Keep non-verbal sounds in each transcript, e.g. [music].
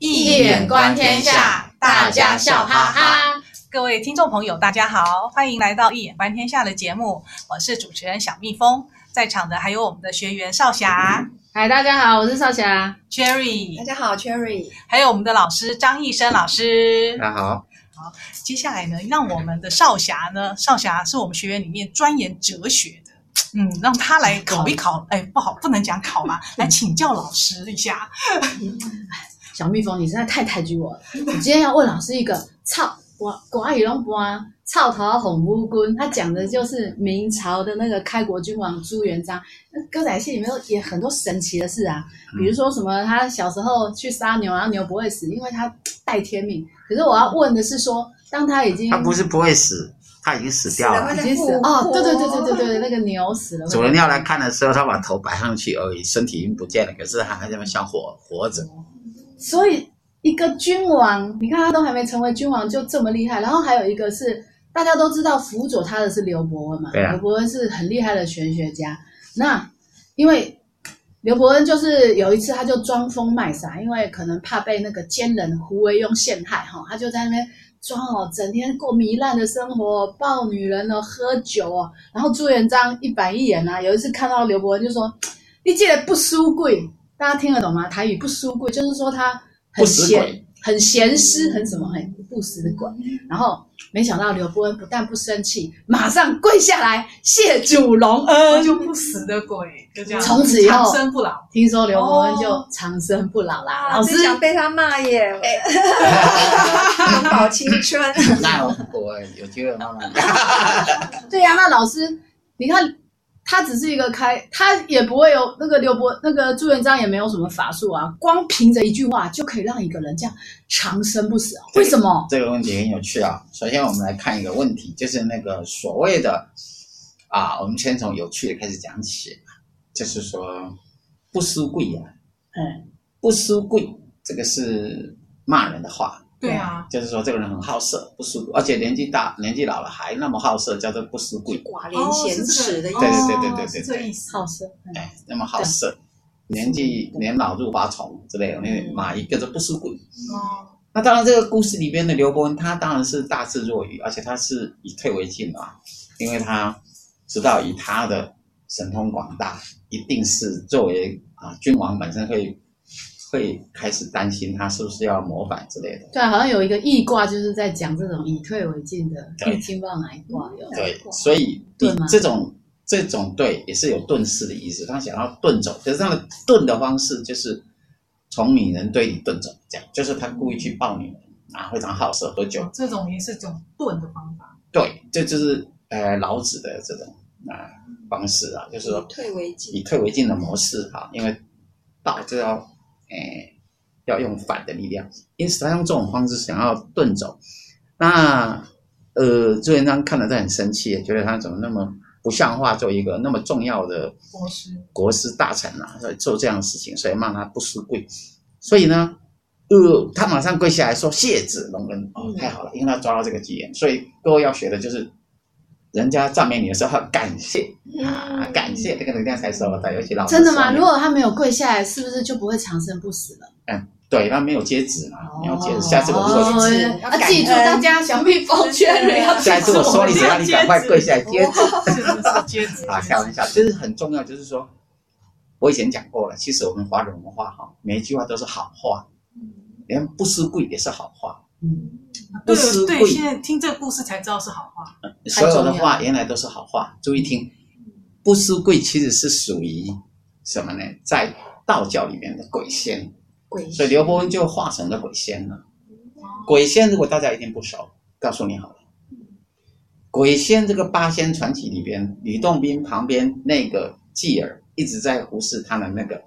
易眼观天下，大家笑哈哈。各位听众朋友，大家好，欢迎来到《一眼观天下》的节目，我是主持人小蜜蜂，在场的还有我们的学员少霞。嗨，大家好，我是少霞。Cherry，大家好，Cherry。还有我们的老师张义生老师。大家好。好，接下来呢，让我们的少霞呢，少霞是我们学员里面钻研哲学的。嗯，让他来考一考，哎，不好，不能讲考嘛，[laughs] 来请教老师一下。小蜜蜂，你实在太抬举我了。我今天要问老师一个操，我国语拢播啊，草头红乌龟，他讲的就是明朝的那个开国君王朱元璋。那歌仔戏里面也很多神奇的事啊，比如说什么他小时候去杀牛，然后牛不会死，因为他带天命。可是我要问的是说，当他已经他不是不会死。他已经死掉了，已经死了哦！对对对对对对，那个牛死了。主人要来看的时候，他把头摆上去而已，身体已经不见了，可是他还在那想活活着。所以一个君王，你看他都还没成为君王就这么厉害。然后还有一个是大家都知道辅佐他的是刘伯温嘛，刘伯温是很厉害的玄学家。那因为刘伯温就是有一次他就装疯卖傻，因为可能怕被那个奸人胡惟庸陷害哈，他就在那边。装哦，整天过糜烂的生活，抱女人哦，喝酒哦。然后朱元璋一板一眼啊，有一次看到刘伯温就说：“你这个不输贵。”大家听得懂吗？台语不输贵就是说他很闲。很咸湿，很什么，很不死的鬼。然后没想到刘伯温不但不生气，马上跪下来谢主隆恩，就不死的鬼，就这样。从此以后长生不老。听说刘伯温就长生不老啦。哦、老师想被他骂耶，保青春。[laughs] 那我有机会慢慢。[laughs] 对呀、啊，那老师，你看。他只是一个开，他也不会有那个刘伯那个朱元璋也没有什么法术啊，光凭着一句话就可以让一个人这样长生不死啊？为什么？这个问题很有趣啊。首先，我们来看一个问题，就是那个所谓的啊，我们先从有趣的开始讲起，就是说不输贵啊，嗯，不输贵，这个是骂人的话。对啊，就是说这个人很好色，不识，而且年纪大、年纪老了还那么好色，叫做不输贵。寡廉鲜耻的意思。对对对对对对对，这意思。好色，哎，那么好色，年纪年老入花丛之类的，那哪一个都不输贵？哦，那当然，这个故事里边的刘伯温，他当然是大智若愚，而且他是以退为进啊，因为他知道以他的神通广大，一定是作为啊君王本身会。会开始担心他是不是要模仿之类的。对，好像有一个易卦，就是在讲这种以退为进的。易经不知道哪一卦有。对，所以这种这种对也是有遁世的意思，他想要遁走，可是他的遁的方式就是从女人堆里遁走，这样就是他故意去抱女人啊，非常好色喝酒。这种也是种遁的方法。对，这就是呃老子的这种啊方式啊，就是说以退为进，以退为进的模式哈，因为道就要。哎，要用反的力量，因此他用这种方式想要遁走。那呃，朱元璋看了他很生气，觉得他怎么那么不像话，做一个那么重要的国师国师大臣啊，所以做这样的事情，所以骂他不输贵。所以呢，呃，他马上跪下来说谢子隆恩哦，太好了，因为他抓到这个机缘。所以各位要学的就是。人家赞美你的时候，感谢啊，感谢这个能量才收的，尤其老师真的吗？如果他没有跪下来，是不是就不会长生不死了？嗯，对，他没有接旨嘛，没有接旨。下次我说你，啊，记住大家小蜜蜂圈里要下次我说你，只要你赶快跪下来接旨，接旨？啊，开玩笑，就是很重要，就是说，我以前讲过了，其实我们华人文化哈，每一句话都是好话，连不思贵也是好话，嗯。不思贵，对，现在听这个故事才知道是好话。所有的话原来都是好话，注意听。不输贵其实是属于什么呢？在道教里面的鬼仙。鬼仙。所以刘伯温就化成了鬼仙了。鬼仙如果大家一定不熟，告诉你好了。鬼仙这个八仙传奇里边，吕洞宾旁边那个继儿一直在忽视他的那个，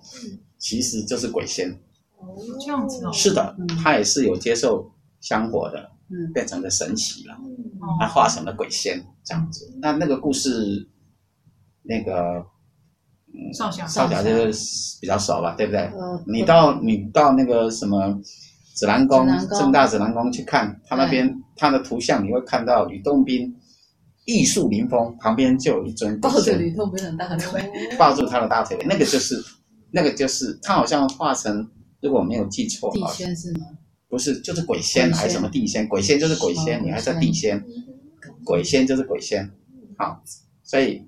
其实就是鬼仙。哦，这样子哦。是的，他也是有接受。香火的，嗯，变成了神奇了，他化成了鬼仙这样子。那那个故事，那个，嗯，少侠，少侠。就是比较熟吧，对不对？你到你到那个什么紫兰宫，正大紫兰宫去看，他那边他的图像，你会看到吕洞宾玉树临风，旁边就有一尊抱着吕洞宾的大腿，[laughs] 抱住他的大腿，那个就是那个就是他好像化成。如果我没有记错，地仙是吗？不是，就是鬼仙还是什么地仙？鬼仙就是鬼仙，你还在地仙，鬼仙就是鬼仙，好，所以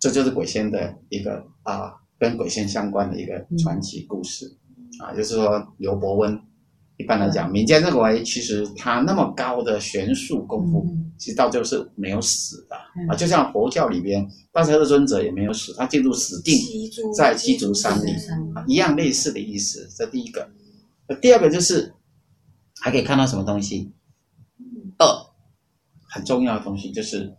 这就是鬼仙的一个啊，跟鬼仙相关的一个传奇故事。啊，就是说刘伯温。一般来讲，民间认为，其实他那么高的玄术功夫，其实到最后是没有死的。啊。就像佛教里边，大势至尊者也没有死，他进入死定，在鸡足山里。啊，一样类似的意思。这第一个，第二个就是还可以看到什么东西？二很重要的东西就是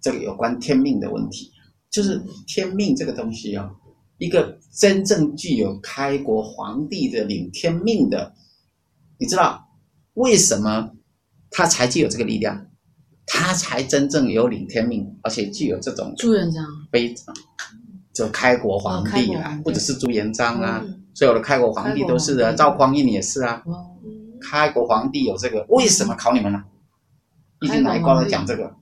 这个有关天命的问题，就是天命这个东西啊，一个真正具有开国皇帝的领天命的。你知道为什么他才具有这个力量？他才真正有领天命，而且具有这种朱元璋非常就开国皇帝啊，不只是朱元璋啊，所有的开国皇帝都是的，赵匡胤也是啊。开国皇帝有这个，为什么考你们呢？易经哪一卦都讲这个？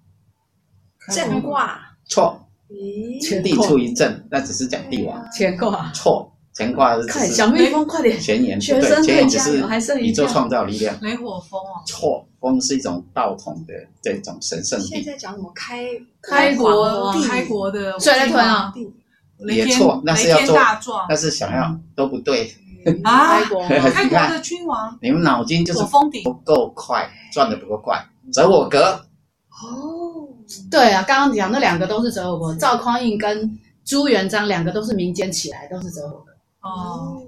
震卦错，地出一震，那只是讲帝王。乾卦错。乾卦是小蜜蜂，快点！前言对，前言只是宇宙创造力量。雷火风哦，错，风是一种道统的这种神圣。现在讲什么开开国开国的谁来屯啊？也错，那是要做，那是想要都不对啊！开国开国的君王，你们脑筋就是封顶不够快，转的不够快。择我格哦，对啊，刚刚讲那两个都是择我格，赵匡胤跟朱元璋两个都是民间起来，都是择我格。哦，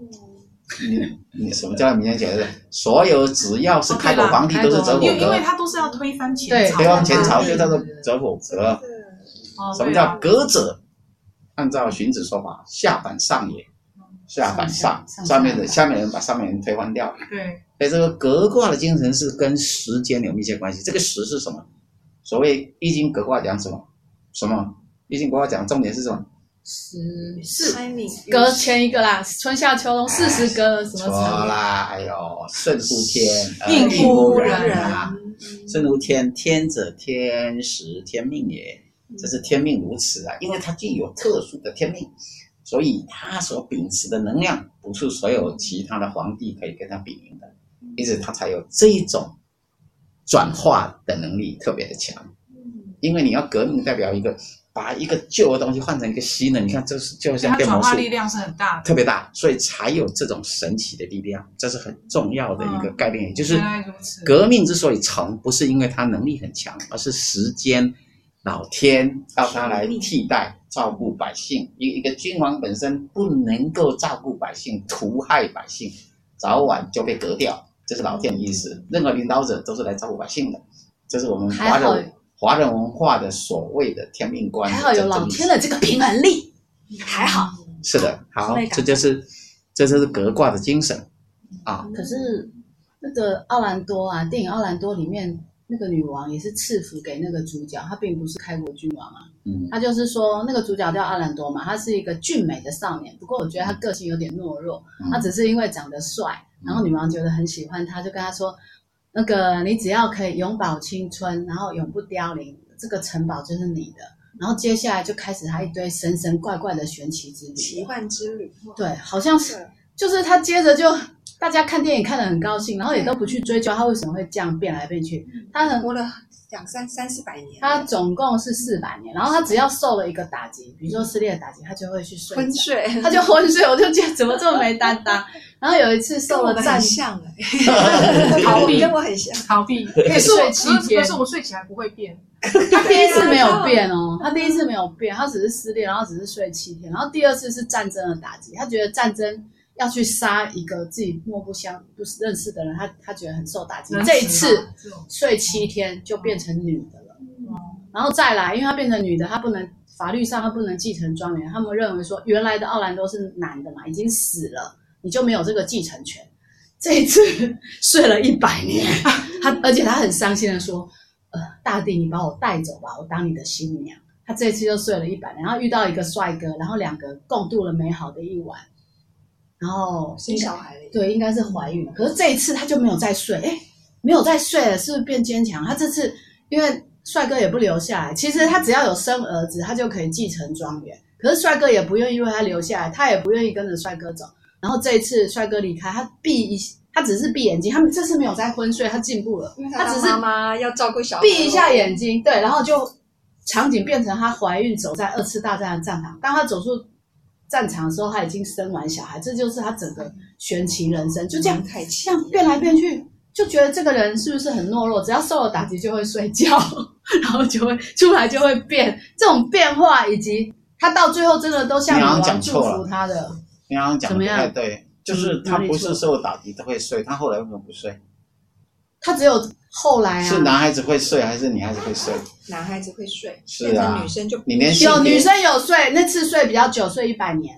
你你什么叫民间起来的？所有只要是开国皇帝都是择我革，因为他都是要推翻前朝，推翻前朝就叫做择我革。什么叫革者？按照荀子说法，下反上也，下反上，上面的下面人把上面人推翻掉。对，所以这个革卦的精神是跟时间有密切关系。这个时是什么？所谓易经革卦讲什么？什么？易经革卦讲重点是什么？十四隔前一个啦，春夏秋冬四时隔什么？错啦，哎呦，顺乎天，应乎人啊，顺乎天，天者天时天命也，这是天命如此啊，因为它具有特殊的天命，所以他所秉持的能量不是所有其他的皇帝可以跟他比拟的，因此他才有这种转化的能力特别的强，因为你要革命，代表一个。把一个旧的东西换成一个新的，你看，这是就像变魔术，它转化力量是很大的，特别大，所以才有这种神奇的力量，这是很重要的一个概念。嗯、也就是革命之所以成，不是因为他能力很强，而是时间、老天要他来替代照顾百姓。一一个君王本身不能够照顾百姓，屠害百姓，早晚就被革掉，这是老天的意思。任何领导者都是来照顾百姓的，这是我们华人。华人文化的所谓的天命观，还好有老天的这个平衡力，还好。是的，好，这就是这就是革卦的精神啊。可是那个奥兰多啊，电影《奥兰多》里面那个女王也是赐福给那个主角，她并不是开国君王啊。嗯，她就是说那个主角叫阿兰多嘛，他是一个俊美的少年，不过我觉得他个性有点懦弱，他只是因为长得帅，然后女王觉得很喜欢他，就跟他说。那个，你只要可以永葆青春，然后永不凋零，这个城堡就是你的。然后接下来就开始他一堆神神怪怪的玄奇之旅、奇幻之旅。对，好像是，就是他接着就大家看电影看得很高兴，然后也都不去追究他为什么会这样变来变去。他很活了两三三四百年，他总共是四百年。然后他只要受了一个打击，比如说撕裂的打击，他就会去睡昏睡，他就昏睡。我就觉得怎么这么没担当。[laughs] 然后有一次受了战，像哎，逃避 [laughs] 跟我很像，逃避可以睡七天，可是我睡起来不会变。他第一次 [laughs] 没有变哦，他第一次没有变，他只是失裂，然后只是睡七天。然后第二次是战争的打击，他觉得战争要去杀一个自己莫不相不是认识的人，他他觉得很受打击。这一次睡七天就变成女的了，然后再来，因为他变成女的，他不能法律上他不能继承庄园，他们认为说原来的奥兰多是男的嘛，已经死了。你就没有这个继承权。这一次 [laughs] 睡了一百年，他而且他很伤心的说：“呃，大帝，你把我带走吧，我当你的新娘。”他这一次又睡了一百年，然后遇到一个帅哥，然后两个共度了美好的一晚，然后生小孩了。对，应该是怀孕。可是这一次他就没有再睡，哎，没有再睡了，是不是变坚强？他这次因为帅哥也不留下来，其实他只要有生儿子，他就可以继承庄园。可是帅哥也不愿意为他留下来，他也不愿意跟着帅哥走。然后这一次帅哥离开，他闭一，他只是闭眼睛，他们这次没有再昏睡，他进步了，因为他，他只是妈妈要照顾小孩，闭一下眼睛，对，然后就场景变成她怀孕走在二次大战的战场，当她走出战场的时候，他已经生完小孩，这就是他整个传奇人生，就这样这样变来变去。就觉得这个人是不是很懦弱？只要受了打击就会睡觉，[laughs] 然后就会出来就会变。这种变化以及他到最后真的都像女王祝福他的。你刚刚讲的太对，就是他不是受了打击都会睡，他后来为什么不睡？他只有后来啊。是男孩子会睡还是女孩子会睡？男孩子会睡，是啊，女生就你连有女生有睡，那次睡比较久，睡一百年。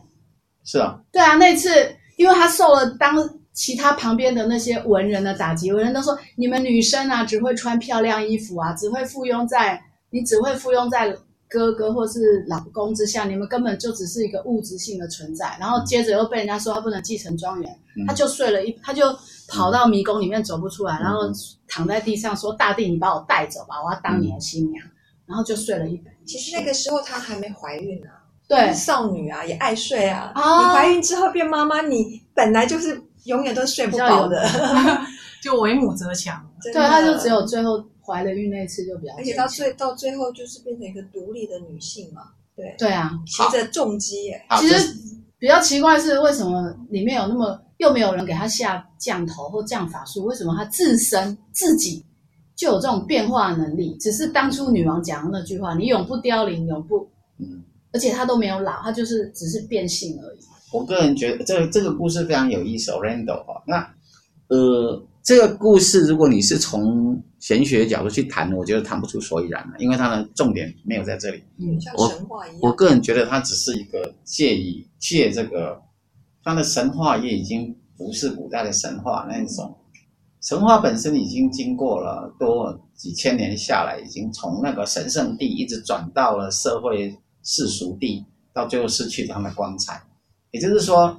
是啊。对啊，那次因为他受了当。其他旁边的那些文人的打击，文人都说你们女生啊，只会穿漂亮衣服啊，只会附庸在你只会附庸在哥哥或是老公之下，你们根本就只是一个物质性的存在。然后接着又被人家说他不能继承庄园，嗯、他就睡了一，他就跑到迷宫里面走不出来，嗯、然后躺在地上说：“大地，你把我带走吧，我要当你的新娘。嗯”然后就睡了一百。其实那个时候她还没怀孕呢、啊，对，少女啊也爱睡啊。啊你怀孕之后变妈妈，你本来就是。永远都睡不饱的，[laughs] 就为母则强。对，他就只有最后怀了孕那次就比较，而且到最到最后就是变成一个独立的女性嘛。对对啊，骑着重机耶。其实比较奇怪是，为什么里面有那么又没有人给她下降头或降法术？为什么她自身自己就有这种变化能力？只是当初女王讲的那句话：“你永不凋零，永不……”嗯，而且她都没有老，她就是只是变性而已。我个人觉得这个这个故事非常有意思，Orlando 哈。那呃，这个故事如果你是从玄学角度去谈，我觉得谈不出所以然了，因为它的重点没有在这里。嗯，像神话一样。我，我个人觉得它只是一个借以借这个，它的神话也已经不是古代的神话那种。神话本身已经经过了多几千年下来，已经从那个神圣地一直转到了社会世俗地，到最后失去它的光彩。也就是说，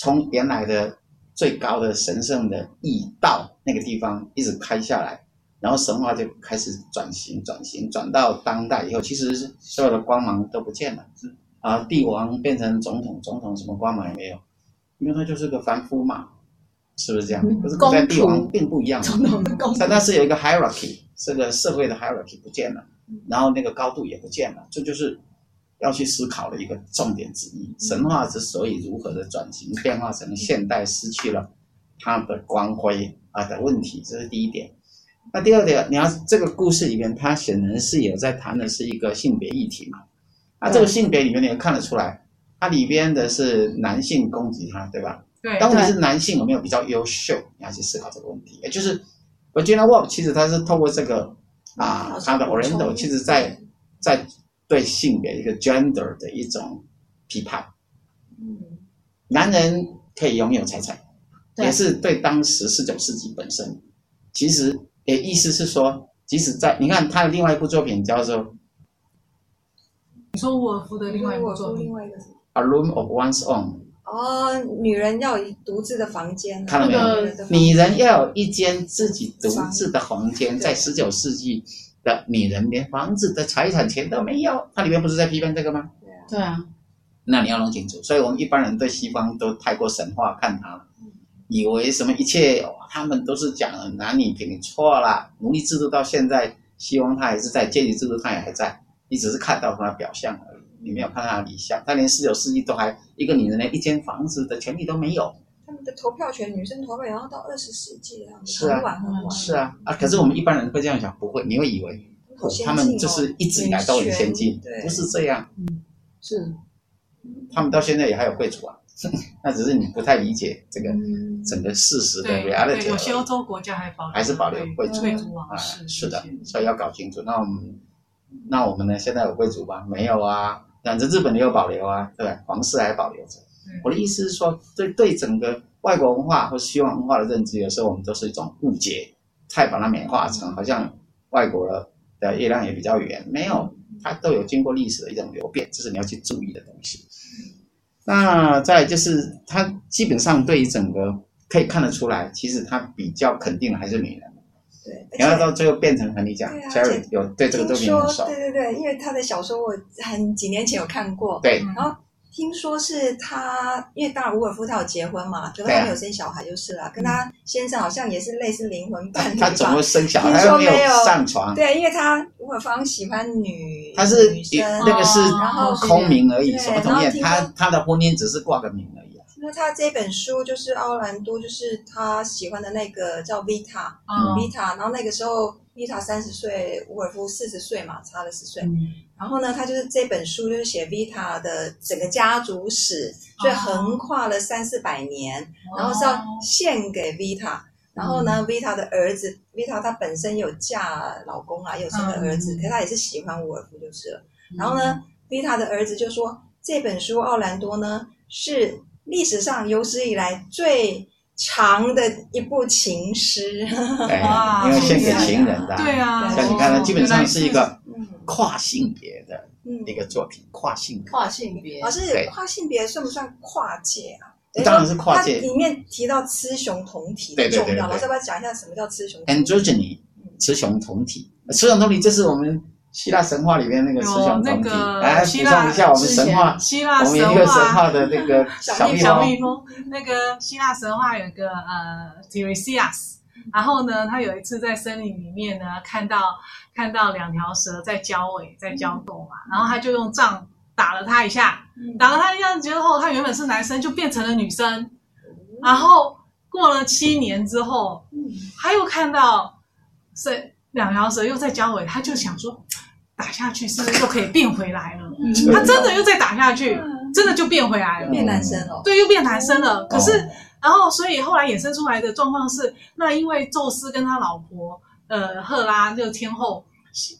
从原来的最高的神圣的驿道那个地方一直开下来，然后神话就开始转型、转型，转到当代以后，其实所有的光芒都不见了。啊，帝王变成总统，总统什么光芒也没有，因为他就是个凡夫嘛，是不是这样？可是古代帝王并不一样，但那是有一个 hierarchy，这个社会的 hierarchy 不见了，然后那个高度也不见了，这就是。要去思考的一个重点之一，神话之所以如何的转型变化成现代，失去了它的光辉啊的问题，这是第一点。那第二点，你要这个故事里面，它显然是有在谈的是一个性别议题嘛？那这个性别里面，你也看得出来，它里边的是男性攻击他，对吧？对。当你是男性有没有比较优秀？你要去思考这个问题。也就是 Virginia Woolf 其实他是透过这个啊，他的 Orlando 其实在在。对性别一个 gender 的一种批判，嗯，男人可以拥有财产，也是对当时十九世纪本身，其实也意思是说，即使在你看他的另外一部作品叫做，你说沃尔夫的另外一部作品，另外一个什么？A Room of One's Own。哦，女人要有独自的房间，看到没有？女人要有一间自己独自的房间，在十九世纪。的女人连房子的财产权都没有，它里面不是在批判这个吗？对啊，那你要弄清楚。所以我们一般人对西方都太过神话看它，以为什么一切他们都是讲男女平等，错了。奴隶制度到现在，希望它还是在，阶级制度它也还在，你只是看到它的表象而已，你没有看它的理想。他连十九世纪都还一个女人连一间房子的权利都没有。他们的投票权，女生投票，然后到二十世纪这样子，是啊，很晚很晚。是啊，啊，可是我们一般人会这样想，不会，你会以为，哦，他们就是一直以来都很先进，不是这样。嗯，是，他们到现在也还有贵族啊，[laughs] 那只是你不太理解这个整个事实的 reality。有些欧洲国家还保留，还是保留贵族，贵族啊，是是的，所以要搞清楚。那我们，那我们呢？现在有贵族吗？没有啊，反正日本也有保留啊，对，皇室还保留着。我的意思是说，对对整个外国文化或西方文化的认知，有时候我们都是一种误解，太把它美化成好像外国的月亮也比较圆，没有，它都有经过历史的一种流变，这是你要去注意的东西。那再就是，他基本上对于整个可以看得出来，其实他比较肯定的还是女人。对，然后到最后变成和你讲，Cherry 有对这个作品很熟。对对对，因为他的小说我很几年前有看过。对，然后。听说是他，因为当然伍尔夫他有结婚嘛，可是他没有生小孩就是了。跟他先生好像也是类似灵魂伴侣。他怎么生小孩？听说没有上床。对，因为他伍尔夫喜欢女，他是女生，那个是空名而已，哦、什么东西？他他的婚姻只是挂个名而已。因为他这本书就是奥兰多，就是他喜欢的那个叫 Vita，Vita，、嗯、然后那个时候 Vita 三十岁，伍尔夫四十岁嘛，差了十岁。嗯、然后呢，他就是这本书就是写 Vita 的整个家族史，所以横跨了三四百年，哦、然后是要献给 Vita。然后呢、嗯、，Vita 的儿子 Vita 她本身有嫁老公啊，有生个儿子，嗯、可是他也是喜欢伍尔夫就是了。然后呢，Vita 的儿子就说这本书奥兰多呢是。历史上有史以来最长的一部情诗，[laughs] 哇，因为献给情人的，对啊，像你看，它基本上是一个跨性别的一个作品，跨性跨性别，老师，跨性别算不算跨界啊？当然是跨界。里面提到雌雄同体的重要，老师要不要讲一下什么叫雌雄？Androgyny，雌雄同体，雌雄同体，这是我们。希腊神话里面那个雌雄同体，来补充一下我们神话，希腊我们一个神话。的那个 [laughs] 小蜜小蜜蜂。那个希腊神话有一个呃 Tiresias，然后呢，他有一次在森林里面呢，看到看到两条蛇在交尾，在交斗嘛，然后他就用杖打了他一下，打了他一下之后，他原本是男生就变成了女生，然后过了七年之后，他又看到是两条蛇又在交尾，他就想说。打下去是不是又可以变回来了？他真的又再打下去，真的就变回来了，变男生了。对，又变男生了。可是，然后所以后来衍生出来的状况是，那因为宙斯跟他老婆呃赫拉这个天后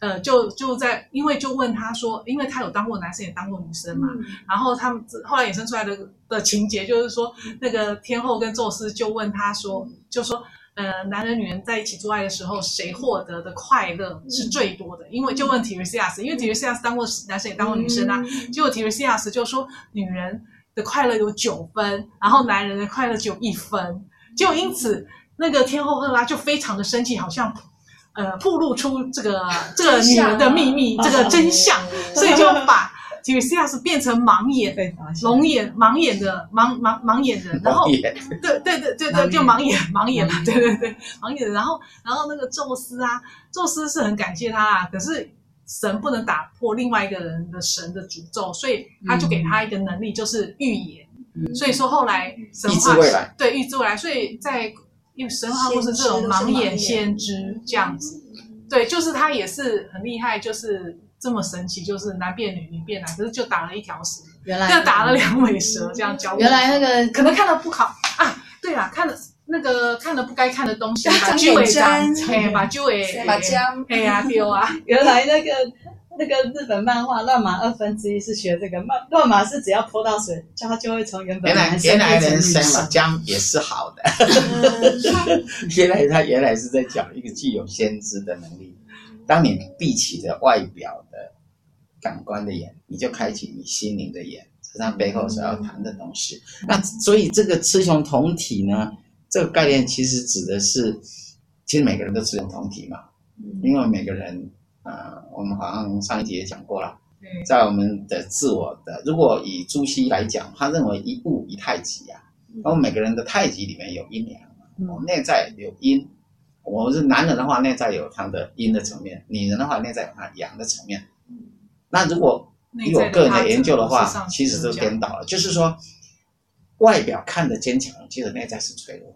呃就就在因为就问他说，因为他有当过男生也当过女生嘛，然后他们后来衍生出来的的情节就是说，那个天后跟宙斯就问他说，就说。呃，男人女人在一起做爱的时候，谁获得的快乐是最多的？因为就问提瑞西亚斯，因为提瑞西亚斯当过男生也当过女生啊。结果提瑞西亚斯就说，女人的快乐有九分，然后男人的快乐只有一分。就因此，那个天后赫拉就非常的生气，好像呃，暴露出这个这个女人的秘密，这个真相，[laughs] 所以就把。提瑞西亚斯变成盲眼，聋眼，盲眼的盲盲盲眼人，[laughs] 然后对对对对对，就盲眼 [laughs] 盲眼嘛，对对对盲眼人，然后然后那个宙斯啊，宙斯是很感谢他啊，可是神不能打破另外一个人的神的诅咒，所以他就给他一个能力，就是预言。所以说后来神话对预知未来，所以在因为神话故事这种盲眼先知这样子，对，就是他也是很厉害，就是。这么神奇，就是男变女，女变男，可是就打了一条蛇，原来就打了两尾蛇，这样教。原来那个可能看的不好啊，对啊，看了那个看了不该看的东西，[laughs] 把猪尾粘，嘿，[laughs] 把猪尾把姜，嘿呀丢啊。[laughs] 原来那个那个日本漫画《乱马二分之一》是学这个，乱乱马是只要泼到水，它就会从原本原来原来人生嘛，姜也是好的。原来他原来是在讲一个具有先知的能力。当你闭起的外表的感官的眼，你就开启你心灵的眼，是他背后所要谈的东西。那所以这个雌雄同体呢，这个概念其实指的是，其实每个人都雌雄同体嘛，因为每个人，呃，我们好像上一集也讲过了，在我们的自我的，如果以朱熹来讲，他认为一物一太极啊，然后每个人的太极里面有阴阳，我们内在有阴。我们是男人的话，内在有他的阴的层面；女人的话，内在有他阳的层面。那如果以我个人的研究的话，其实都颠倒了，就是说，外表看着坚强，其实内在是脆弱；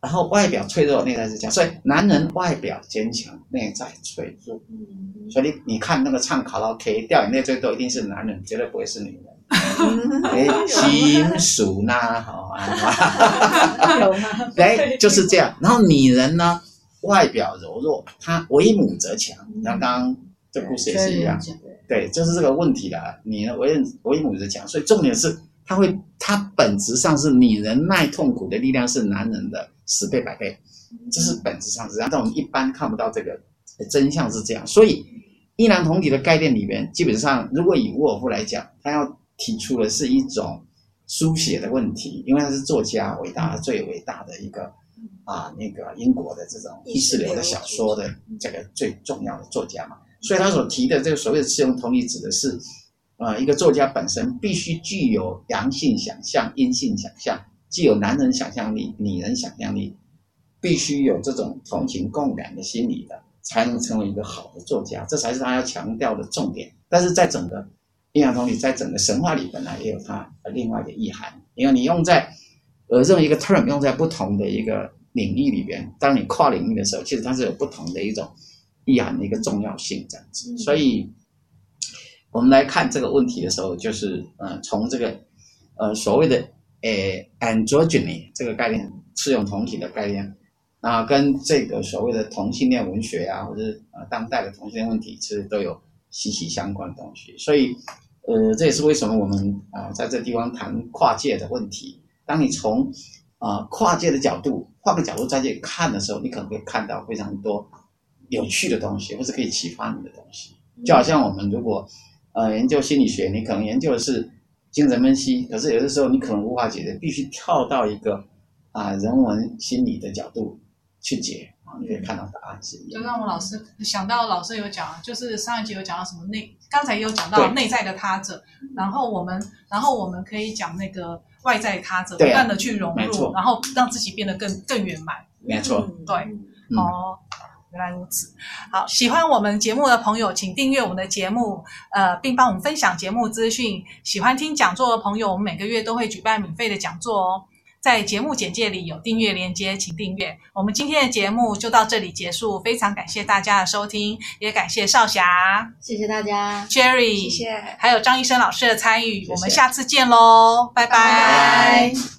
然后外表脆弱，内在是强。所以男人外表坚强，内在脆弱。所以你你看那个唱卡拉 OK 掉眼泪最多，一定是男人，绝对不会是女人。[laughs] 哎，[laughs] 心属呐，[laughs] 好啊，哎，就是这样。然后女人呢，外表柔弱，她为母则强。像刚刚这故事也是一样，对，就是这个问题的。女人为为母则强，所以重点是，她会，她本质上是女人耐痛苦的力量是男人的十倍百倍，这是本质上是这样。但我们一般看不到这个真相是这样。所以，一男同体的概念里面，基本上如果以沃尔夫来讲，他要。提出的是一种书写的问题，因为他是作家，伟大的最伟大的一个啊，那个英国的这种意识流的小说的这个最重要的作家嘛，所以他所提的这个所谓的适用同体，指的是呃，一个作家本身必须具有阳性想象、阴性想象，既有男人想象力、女人想象力，必须有这种同情共感的心理的，才能成为一个好的作家，这才是他要强调的重点。但是在整个阴阳同理，在整个神话里本来也有它另外的意涵，因为你用在呃这么一个 term 用在不同的一个领域里边，当你跨领域的时候，其实它是有不同的一种意涵的一个重要性这样子。所以，我们来看这个问题的时候，就是呃从这个呃所谓的呃 androgyny 这个概念，适用同体的概念。啊，跟这个所谓的同性恋文学啊，或者是呃当代的同性恋问题，其实都有息息相关的东西。所以，呃，这也是为什么我们啊、呃、在这地方谈跨界的问题。当你从啊、呃、跨界的角度，换个角度再去看的时候，你可能会看到非常多有趣的东西，或是可以启发你的东西。就好像我们如果呃研究心理学，你可能研究的是精神分析，可是有的时候你可能无法解决，必须跳到一个啊、呃、人文心理的角度。去解啊，你可以看到答案是一样。就让我老师想到，老师有讲，就是上一集有讲到什么内，刚才也有讲到内在的他者，然后我们，然后我们可以讲那个外在他者，不断的去融入，然后让自己变得更更圆满。没错，对，哦，原来如此。好，喜欢我们节目的朋友，请订阅我们的节目，呃，并帮我们分享节目资讯。喜欢听讲座的朋友，我们每个月都会举办免费的讲座哦。在节目简介里有订阅链接，请订阅。我们今天的节目就到这里结束，非常感谢大家的收听，也感谢少侠，谢谢大家，Jerry，谢谢，还有张医生老师的参与，谢谢，我们下次见喽，拜拜。拜拜。